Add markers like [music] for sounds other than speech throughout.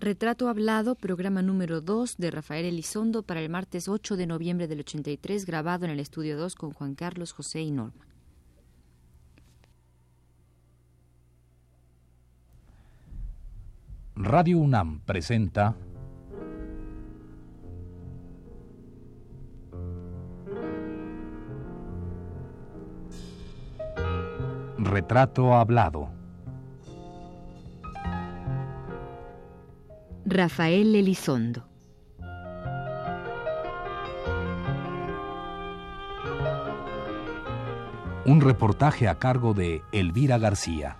Retrato Hablado, programa número 2 de Rafael Elizondo para el martes 8 de noviembre del 83, grabado en el estudio 2 con Juan Carlos, José y Norma. Radio UNAM presenta Retrato Hablado. Rafael Elizondo. Un reportaje a cargo de Elvira García.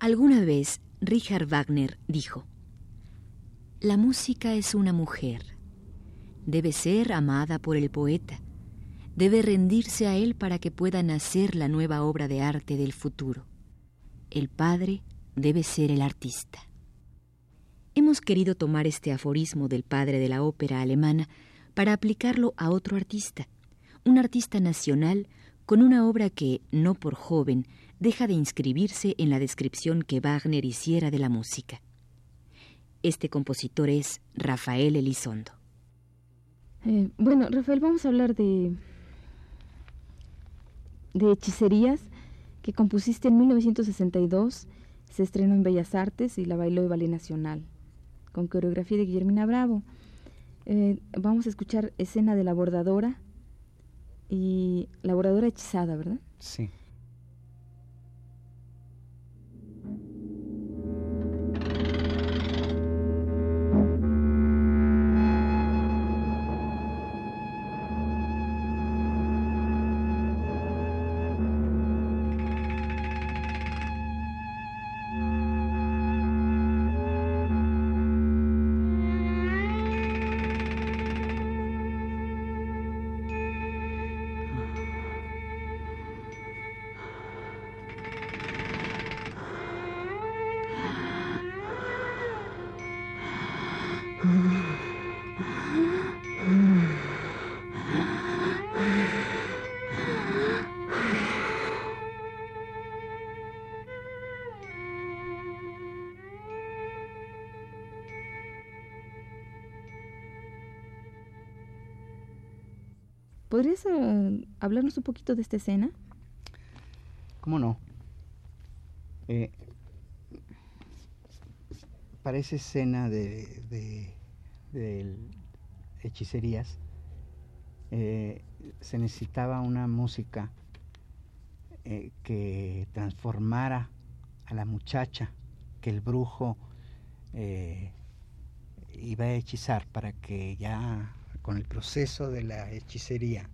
Alguna vez Richard Wagner dijo, La música es una mujer. Debe ser amada por el poeta. Debe rendirse a él para que pueda nacer la nueva obra de arte del futuro. El padre debe ser el artista. Hemos querido tomar este aforismo del padre de la ópera alemana para aplicarlo a otro artista, un artista nacional con una obra que, no por joven, deja de inscribirse en la descripción que Wagner hiciera de la música. Este compositor es Rafael Elizondo. Eh, bueno, Rafael, vamos a hablar de, de Hechicerías, que compusiste en 1962, se estrenó en Bellas Artes y la bailó de Ballet Nacional, con coreografía de Guillermina Bravo. Eh, vamos a escuchar escena de la bordadora y la bordadora hechizada, ¿verdad? Sí. ¿Podrías eh, hablarnos un poquito de esta escena? ¿Cómo no? Eh, para esa escena de, hechicerías eh, se necesitaba una música que transformara a la muchacha que el brujo iba a hechizar para que ya con el proceso de la hechicería,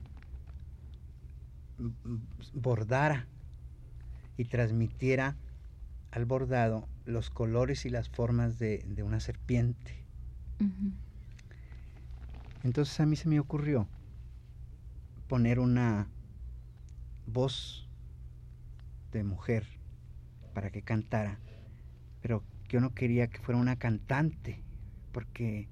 bordara y transmitiera al bordado los colores y las formas de, una serpiente. Entonces a mí se me ocurrió poner una voz de mujer para que cantara, pero yo no quería que fuera una cantante, porque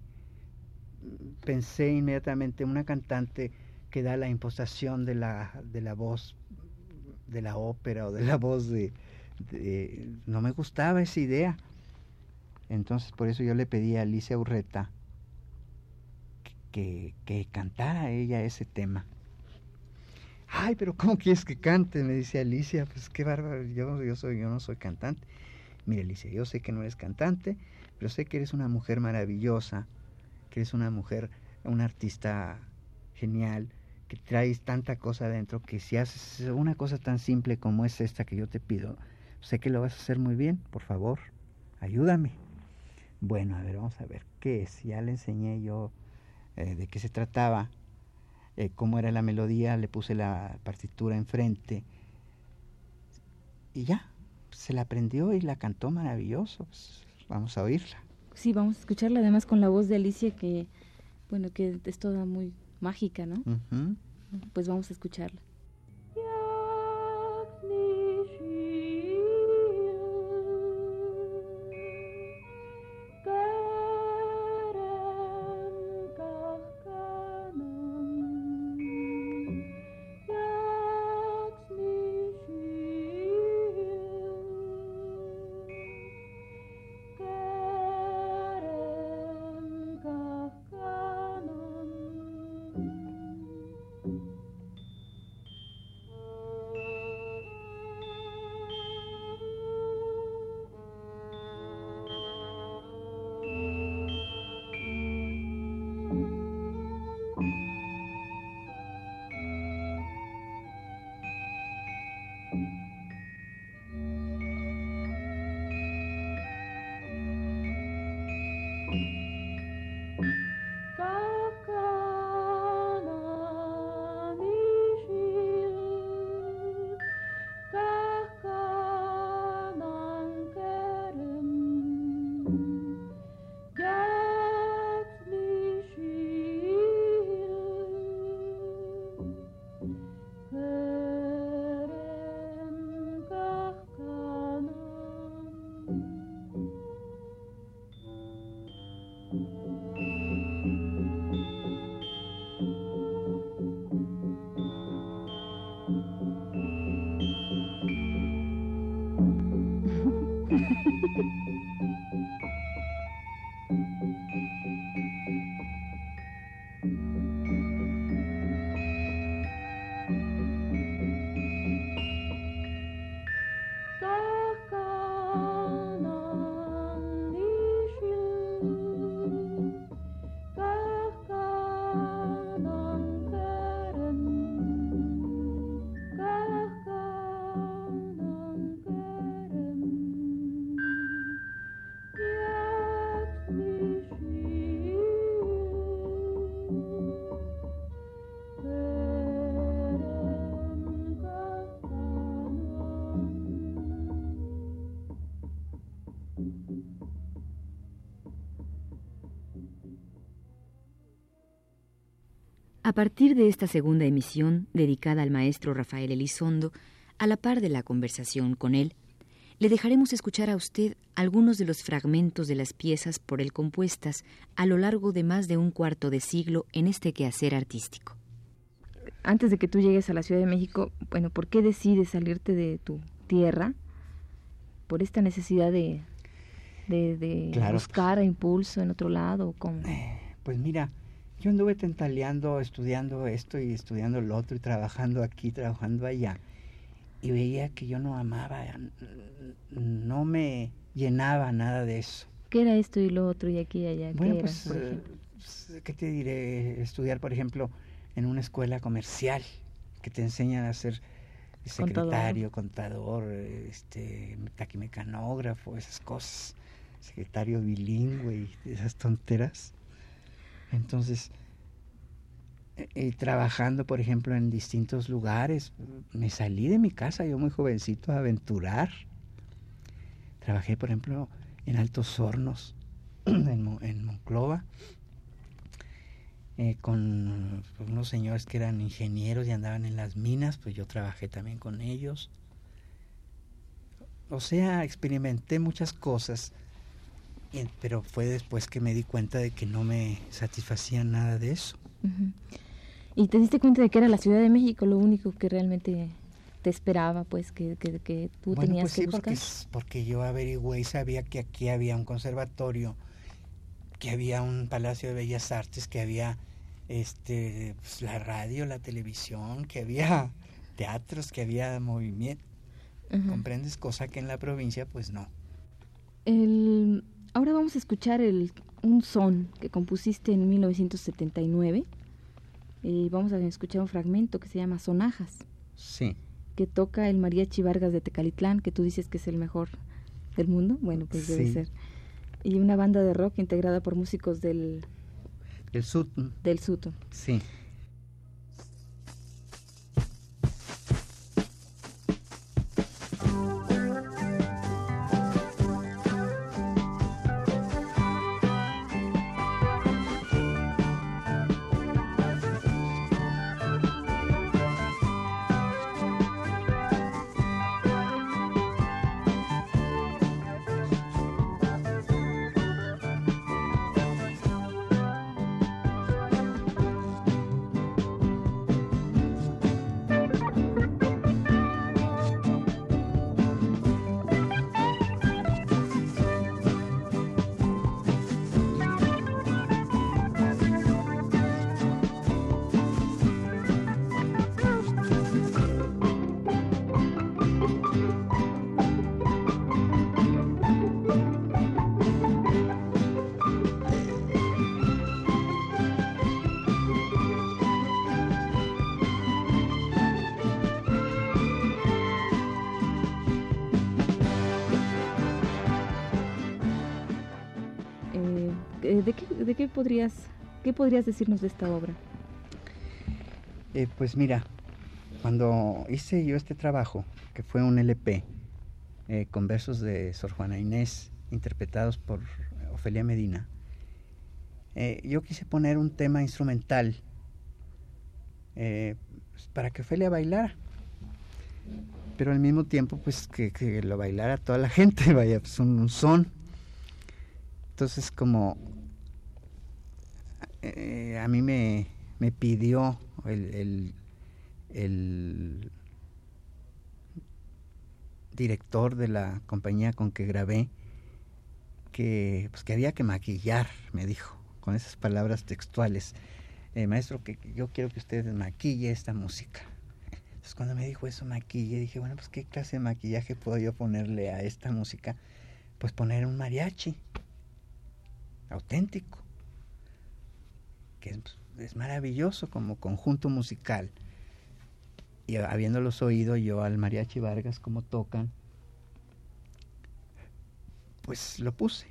pensé inmediatamente en una cantante que da la impostación de la, de la voz de la ópera o de la voz de, No me gustaba esa idea. Entonces por eso yo le pedí a Alicia Urreta que, que cantara ella ese tema. Ay, pero ¿cómo quieres que cante? Me dice Alicia, pues qué bárbaro, yo, yo, soy, yo no soy cantante. Mire Alicia, yo sé que no eres cantante, pero sé que eres una mujer maravillosa que eres una mujer, una artista genial, que traes tanta cosa adentro, que si haces una cosa tan simple como es esta que yo te pido, sé que lo vas a hacer muy bien, por favor, ayúdame. Bueno, a ver, vamos a ver, ¿qué es? Ya le enseñé yo eh, de qué se trataba, eh, cómo era la melodía, le puse la partitura enfrente y ya, se la aprendió y la cantó maravilloso. Vamos a oírla. Sí, vamos a escucharla además con la voz de Alicia que, bueno, que es toda muy mágica, ¿no? Pues vamos a escucharla. Partir de esta segunda emisión, dedicada al maestro Rafael Elizondo, a la par de la conversación con él, le dejaremos escuchar a usted algunos de los fragmentos de las piezas por él compuestas a lo largo de más de un cuarto de siglo en este quehacer artístico. Antes de que tú llegues a la Ciudad de México, bueno, ¿por qué decides salirte de tu tierra? ¿Por esta necesidad de, de, buscar impulso en otro lado? Eh, pues mira, yo anduve tentaleando, estudiando esto y estudiando lo otro y trabajando aquí, trabajando allá. Y veía que yo no amaba, no me llenaba nada de eso. ¿Qué era esto y lo otro y aquí y allá? Bueno, pues, eh, pues, ¿qué te diré? Estudiar, por ejemplo, en una escuela comercial que te enseñan a ser secretario, contador, este, taquimecanógrafo, esas cosas, secretario bilingüe y esas tonteras. Entonces, eh, eh, trabajando, por ejemplo, en distintos lugares, me salí de mi casa, yo muy jovencito, a aventurar. Trabajé, por ejemplo, en Altos Hornos, [clears throat] en, Monclova, eh, con unos señores que eran ingenieros y andaban en las minas, pues yo trabajé también con ellos. O sea, experimenté muchas cosas pero fue después que me di cuenta de que no me satisfacía nada de eso. Y te diste cuenta de que era la Ciudad de México lo único que realmente te esperaba, pues, que, que, que tú tenías pues que buscar. Porque, porque yo averigüé y sabía que aquí había un conservatorio, que había un Palacio de Bellas Artes, que había este pues, la radio, la televisión, que había [laughs] teatros, que había movimiento. ¿Comprendes? Cosa que en la provincia, pues no. El, Ahora vamos a escuchar el, un son que compusiste en 1979 y vamos a escuchar un fragmento que se llama Sonajas. Sí. Que toca el mariachi Vargas de Tecalitlán, que tú dices que es el mejor del mundo. Bueno, pues debe ser. Y una banda de rock integrada por músicos del... Del Sutton. Del Sutton. Sí. Podrías, qué podrías decirnos de esta obra? Eh, pues mira, cuando hice yo este trabajo, que fue un LP, eh, con versos de Sor Juana Inés, interpretados por Ofelia Medina, eh, yo quise poner un tema instrumental para que Ofelia bailara, pero al mismo tiempo pues que, lo bailara toda la [laughs] gente, vaya, pues un son. Entonces como eh, a mí me, me pidió el, el, director de la compañía con que grabé que, pues, que había que maquillar, me dijo, con esas palabras textuales. Eh, maestro, que yo quiero que usted maquille esta música. Entonces cuando me dijo eso, maquille, dije, bueno, pues qué clase de maquillaje puedo yo ponerle a esta música. Pues poner un mariachi auténtico, que es, maravilloso como conjunto musical. Y habiéndolos oído yo al mariachi Vargas como tocan, pues lo puse,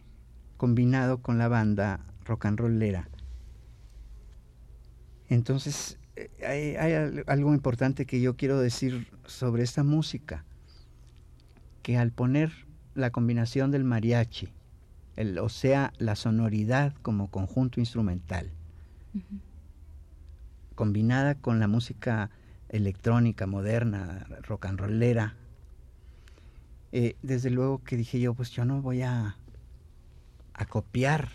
combinado con la banda rock and rollera. Entonces, eh, hay, algo importante que yo quiero decir sobre esta música, que al poner la combinación del mariachi, o sea, la sonoridad como conjunto instrumental, combinada con la música electrónica, moderna, rock and rollera, eh, desde luego que dije yo, pues yo no voy a, copiar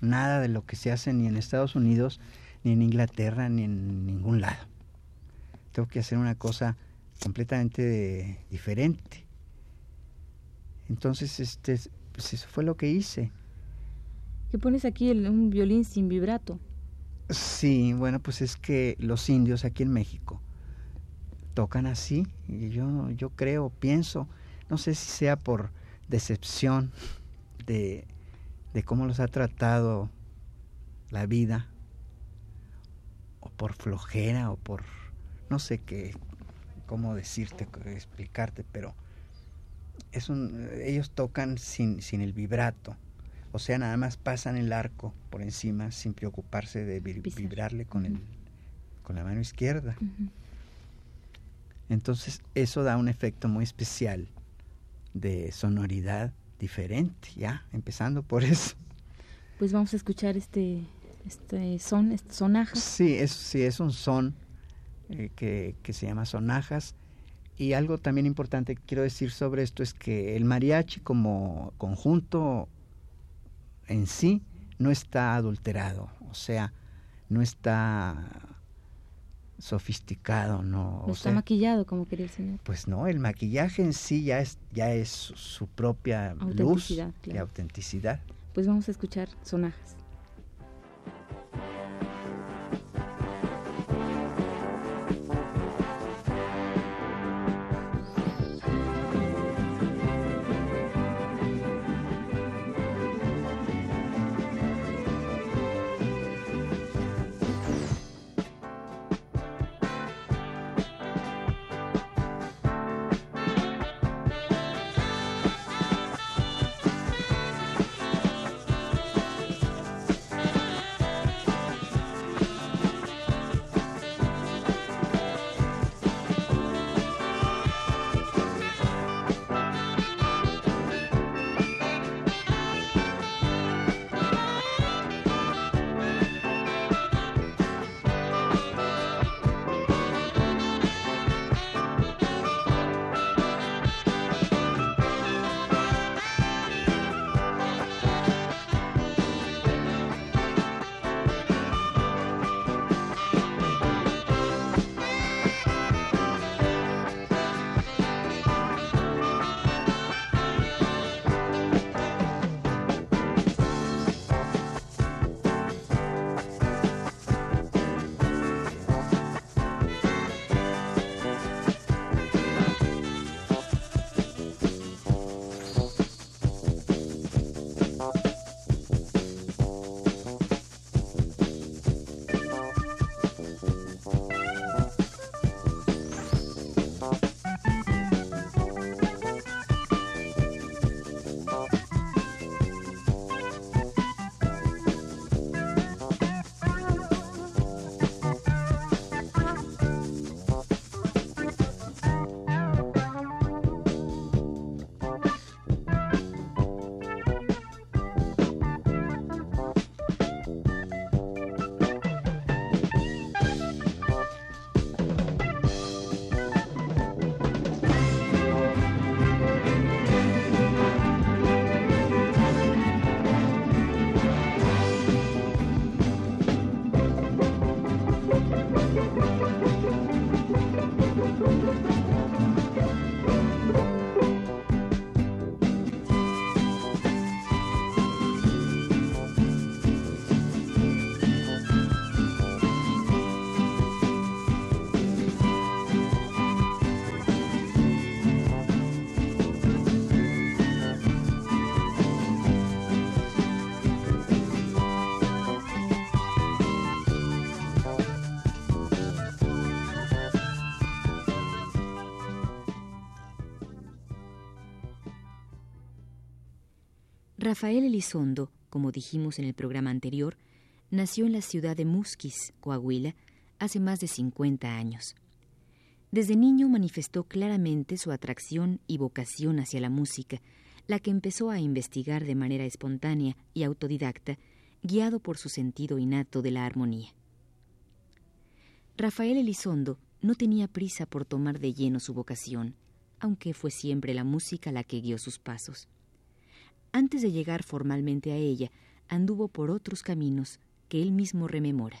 nada de lo que se hace ni en Estados Unidos, ni en Inglaterra, ni en ningún lado. Tengo que hacer una cosa completamente diferente. Entonces, este, pues eso fue lo que hice. ¿Qué pones aquí un violín sin vibrato? Sí, bueno, pues es que los indios aquí en México tocan así y yo, yo creo, pienso, no sé si sea por decepción de, de cómo los ha tratado la vida o por flojera o por no sé qué cómo decirte explicarte pero es un, ellos tocan sin, sin el vibrato o sea nada más pasan el arco por encima sin preocuparse de vibrarle con el con la mano izquierda entonces eso da un efecto muy especial de sonoridad diferente, ya, empezando por [laughs] eso. Pues vamos a escuchar este, este son, este sonajas. Sí, es, sí, es un son eh, que, que se llama sonajas. Y algo también importante que quiero decir sobre esto es que el mariachi como conjunto en sí no está adulterado, o sea, no está sofisticado, no. No está maquillado, como quería el señor. Pues no, el maquillaje en sí ya es, ya es su propia luz y autenticidad. Pues vamos a escuchar sonajas. Rafael Elizondo, como dijimos en el programa anterior, nació en la ciudad de Musquis, Coahuila, hace más de 50 años. Desde niño manifestó claramente su atracción y vocación hacia la música, la que empezó a investigar de manera espontánea y autodidacta, guiado por su sentido innato de la armonía. Rafael Elizondo no tenía prisa por tomar de lleno su vocación, aunque fue siempre la música la que guió sus pasos. Antes de llegar formalmente a ella, anduvo por otros caminos que él mismo rememora.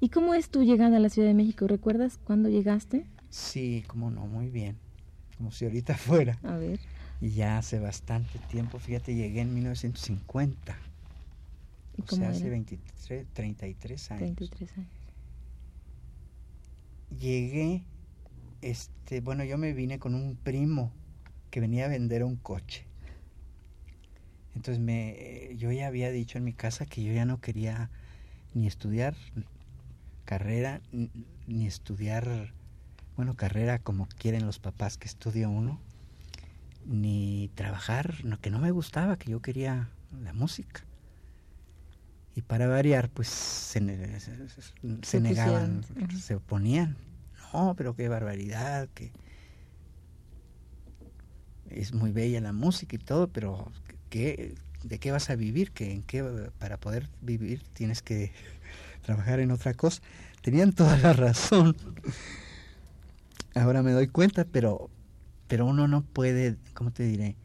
¿Y cómo es tu llegada a la Ciudad de México? ¿Recuerdas cuándo llegaste? Sí, cómo no, muy bien. Como si ahorita [laughs] fuera. A ver. Y ya hace bastante tiempo, fíjate, llegué en 1950. ¿Y o cómo sea, hace era? 23, 33 años. 33 años. Llegué, este, bueno, yo me vine con un primo que venía a vender un coche. Entonces me, yo ya había dicho en mi casa que yo ya no quería ni estudiar carrera, ni estudiar, bueno, carrera como quieren los papás que estudie uno, ni trabajar, no, que no me gustaba, que yo quería la música. Y para variar, pues se, se- se- negaban, se oponían. No, pero qué barbaridad, que es muy bella la música y todo, pero ¿qué, ¿de qué vas a vivir? ¿Que en qué, para poder vivir tienes que [laughs] trabajar en otra cosa. Tenían toda la razón. Ahora me doy cuenta, pero, pero uno no puede, ¿cómo te diré?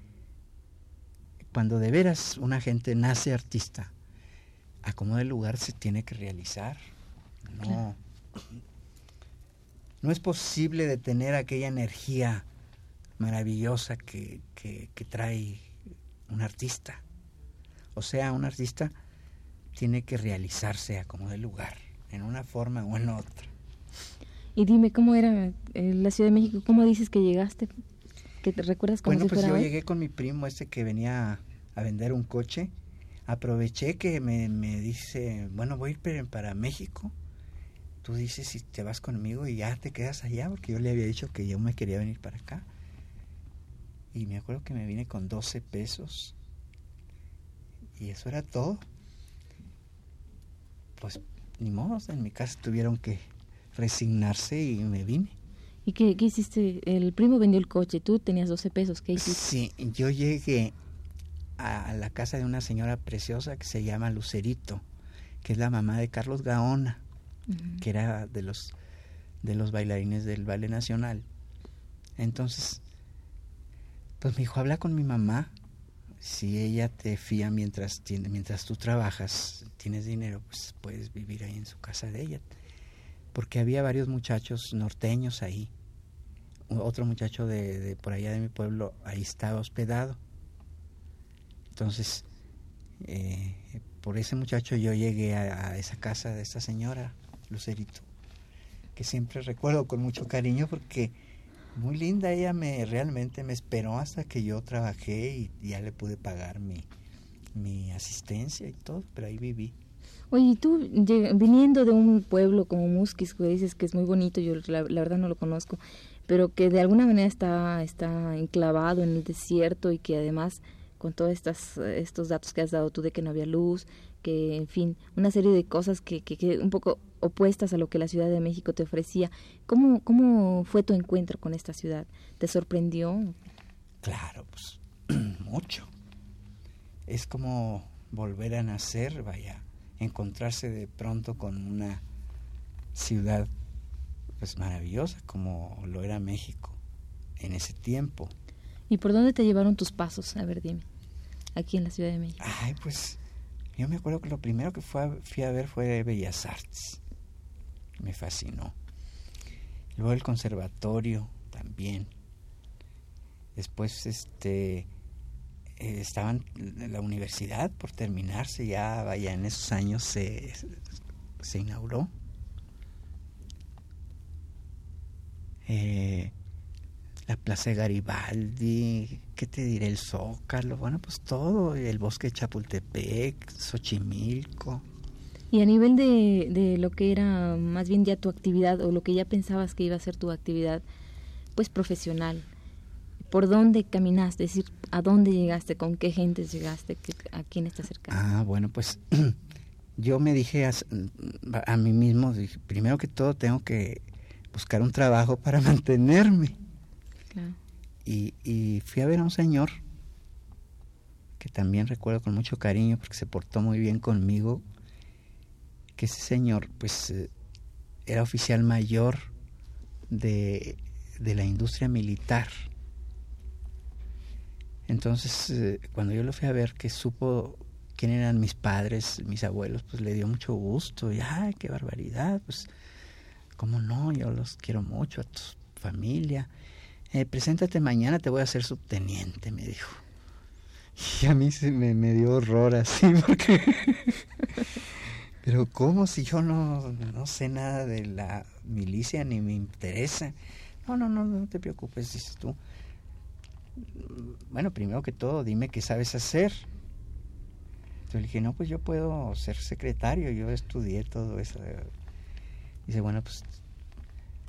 Cuando de veras una gente nace artista, a como el lugar se tiene que realizar. No, no es posible detener aquella energía maravillosa que, que, que trae un artista. O sea, un artista tiene que realizarse a como del lugar, en una forma o en otra. Y dime, ¿cómo era eh, la Ciudad de México? ¿Cómo dices que llegaste? ¿Que te recuerdas como Bueno, si pues fuera yo hoy? llegué con mi primo este que venía a vender un coche. Aproveché que me, me dice, bueno, voy a ir para México. Tú dices si te vas conmigo y ya te quedas allá, porque yo le había dicho que yo me quería venir para acá. Y me acuerdo que me vine con 12 pesos. Y eso era todo. Pues ni modo, en mi casa tuvieron que resignarse y me vine. ¿Y qué, qué hiciste? El primo vendió el coche, tú tenías 12 pesos, ¿qué hiciste? Sí, yo llegué a la casa de una señora preciosa que se llama Lucerito, que es la mamá de Carlos Gaona, Ujú. que era de los de los bailarines del Ballet Nacional. Entonces, pues me dijo, habla con mi mamá. Si ella te fía mientras tiene, mientras tú trabajas, tienes dinero, pues puedes vivir ahí en su casa de ella. Porque había varios muchachos norteños ahí. Otro muchacho de, de por allá de mi pueblo ahí estaba hospedado. Entonces, eh, por ese muchacho yo llegué a, a esa casa de esta señora, Lucerito, que siempre recuerdo con mucho cariño porque muy linda, ella me realmente me esperó hasta que yo trabajé y ya le pude pagar mi, mi asistencia y todo, pero ahí viví. Oye, y tú viniendo de un pueblo como Musquis, que dices que es muy bonito, yo la, verdad no lo conozco, pero que de alguna manera está, está enclavado en el desierto y que además con todos estos datos que has dado tú de que no había luz, que en fin, una serie de cosas que, que, que un poco opuestas a lo que la Ciudad de México te ofrecía. ¿Cómo, ¿Cómo fue tu encuentro con esta ciudad? ¿Te sorprendió? Claro, pues [clears throat] mucho. Es como volver a nacer, vaya, encontrarse de pronto con una ciudad pues maravillosa como lo era México en ese tiempo. ¿Y por dónde te llevaron tus pasos? A ver, dime, aquí en la Ciudad de México. Ay, pues yo me acuerdo que lo primero que fui a ver fue Bellas Artes. Me fascinó. Luego el conservatorio también. Después este eh, estaban la universidad por terminarse ya, vaya, en esos años se, se inauguró. Eh, la Plaza de Garibaldi, ¿qué te diré? El Zócalo, bueno, pues todo, el bosque de Chapultepec, Xochimilco. Y a nivel de, de lo que era más bien ya tu actividad o lo que ya pensabas que iba a ser tu actividad, pues profesional, ¿Por dónde caminaste? Es decir, ¿a dónde llegaste? ¿Con qué gente llegaste? ¿A quién estás cercano? Ah, bueno, pues [clears throat] yo me dije a, mí mismo, primero que todo tengo que buscar un trabajo para [laughs] mantenerme. Y, y fui a ver a un señor que también recuerdo con mucho cariño porque se portó muy bien conmigo, que ese señor pues eh, era oficial mayor de, de la industria militar. Entonces, eh, cuando yo lo fui a ver, que supo quién eran mis padres, mis abuelos, pues le dio mucho gusto. Y, ay, qué barbaridad, pues, ¿cómo no? Yo los quiero mucho, a tu familia. Eh, preséntate mañana, te voy a hacer subteniente, me dijo. [laughs] Y a mí se me, dio horror así, [laughs] porque... Pero ¿cómo si yo no, no sé nada de la milicia ni me interesa? No, no, no, no te preocupes, dices tú. Bueno, primero que todo, dime qué sabes hacer. Entonces le dije, no, pues yo puedo ser secretario, yo estudié todo eso. Dice, bueno, pues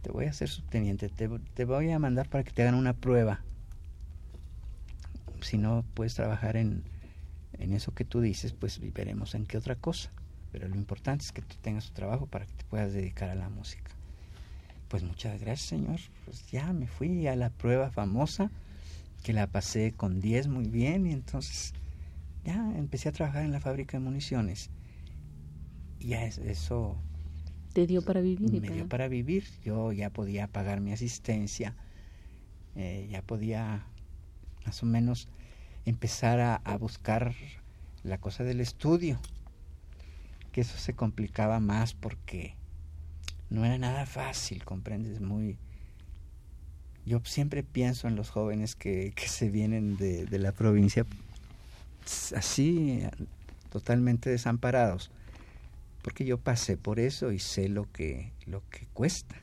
te voy a hacer subteniente, te, te voy a mandar para que te hagan una prueba si no puedes trabajar en, en eso que tú dices, pues veremos en qué otra cosa. Pero lo importante es que tú tengas tu trabajo para que te puedas dedicar a la música. Pues muchas gracias, señor. Pues ya me fui a la prueba famosa, que la pasé con 10 muy bien, y entonces ya empecé a trabajar en la fábrica de municiones. Y ya eso... ¿Te dio para vivir? Me dio para vivir. Yo ya podía pagar mi asistencia, eh, ya podía más o menos empezar a, buscar la cosa del estudio, que eso se complicaba más porque no era nada fácil, comprendes, muy... Yo siempre pienso en los jóvenes que, que se vienen de, de la provincia así, totalmente desamparados, porque yo pasé por eso y sé lo que, lo que cuesta.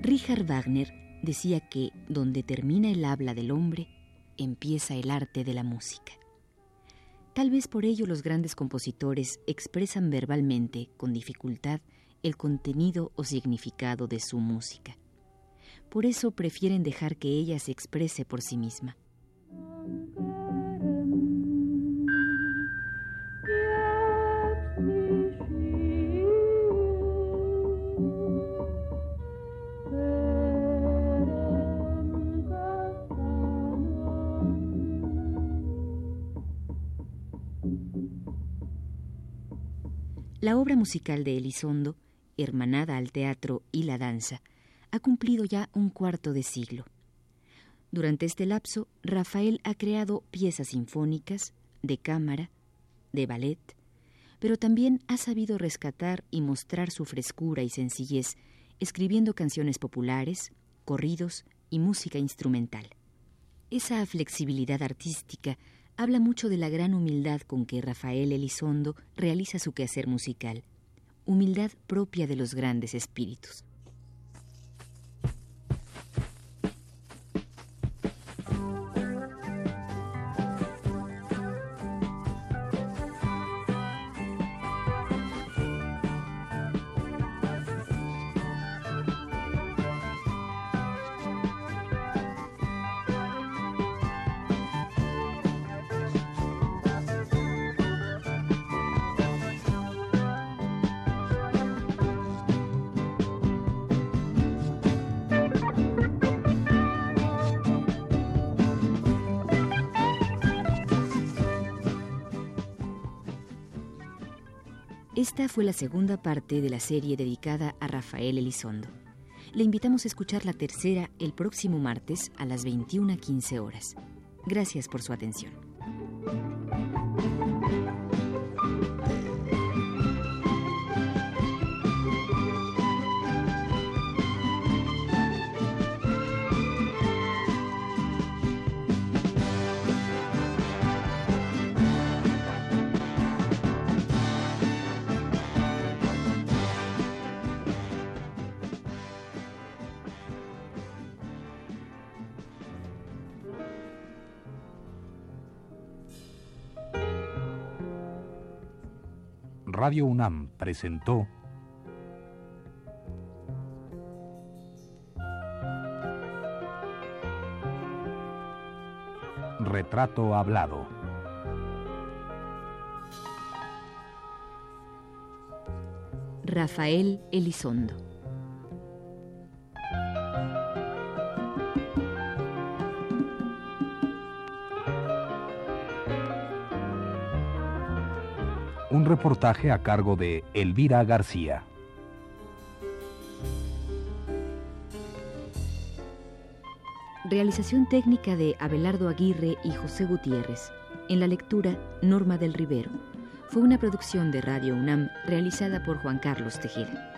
Richard Wagner decía que donde termina el habla del hombre, empieza el arte de la música. Tal vez por ello los grandes compositores expresan verbalmente, con dificultad, el contenido o significado de su música. Por eso prefieren dejar que ella se exprese por sí misma. La obra musical de Elizondo, hermanada al teatro y la danza, ha cumplido ya un cuarto de siglo. Durante este lapso, Rafael ha creado piezas sinfónicas, de cámara, de ballet, pero también ha sabido rescatar y mostrar su frescura y sencillez, escribiendo canciones populares, corridos y música instrumental. Esa flexibilidad artística habla mucho de la gran humildad con que Rafael Elizondo realiza su quehacer musical, humildad propia de los grandes espíritus. Esta fue la segunda parte de la serie dedicada a Rafael Elizondo. Le invitamos a escuchar la tercera el próximo martes a las 21.15 horas. Gracias por su atención. Radio UNAM presentó Retrato Hablado. Rafael Elizondo. Reportaje a cargo de Elvira García. Realización técnica de Abelardo Aguirre y José Gutiérrez. En la lectura, Norma del Rivero. Fue una producción de Radio UNAM realizada por Juan Carlos Tejeda.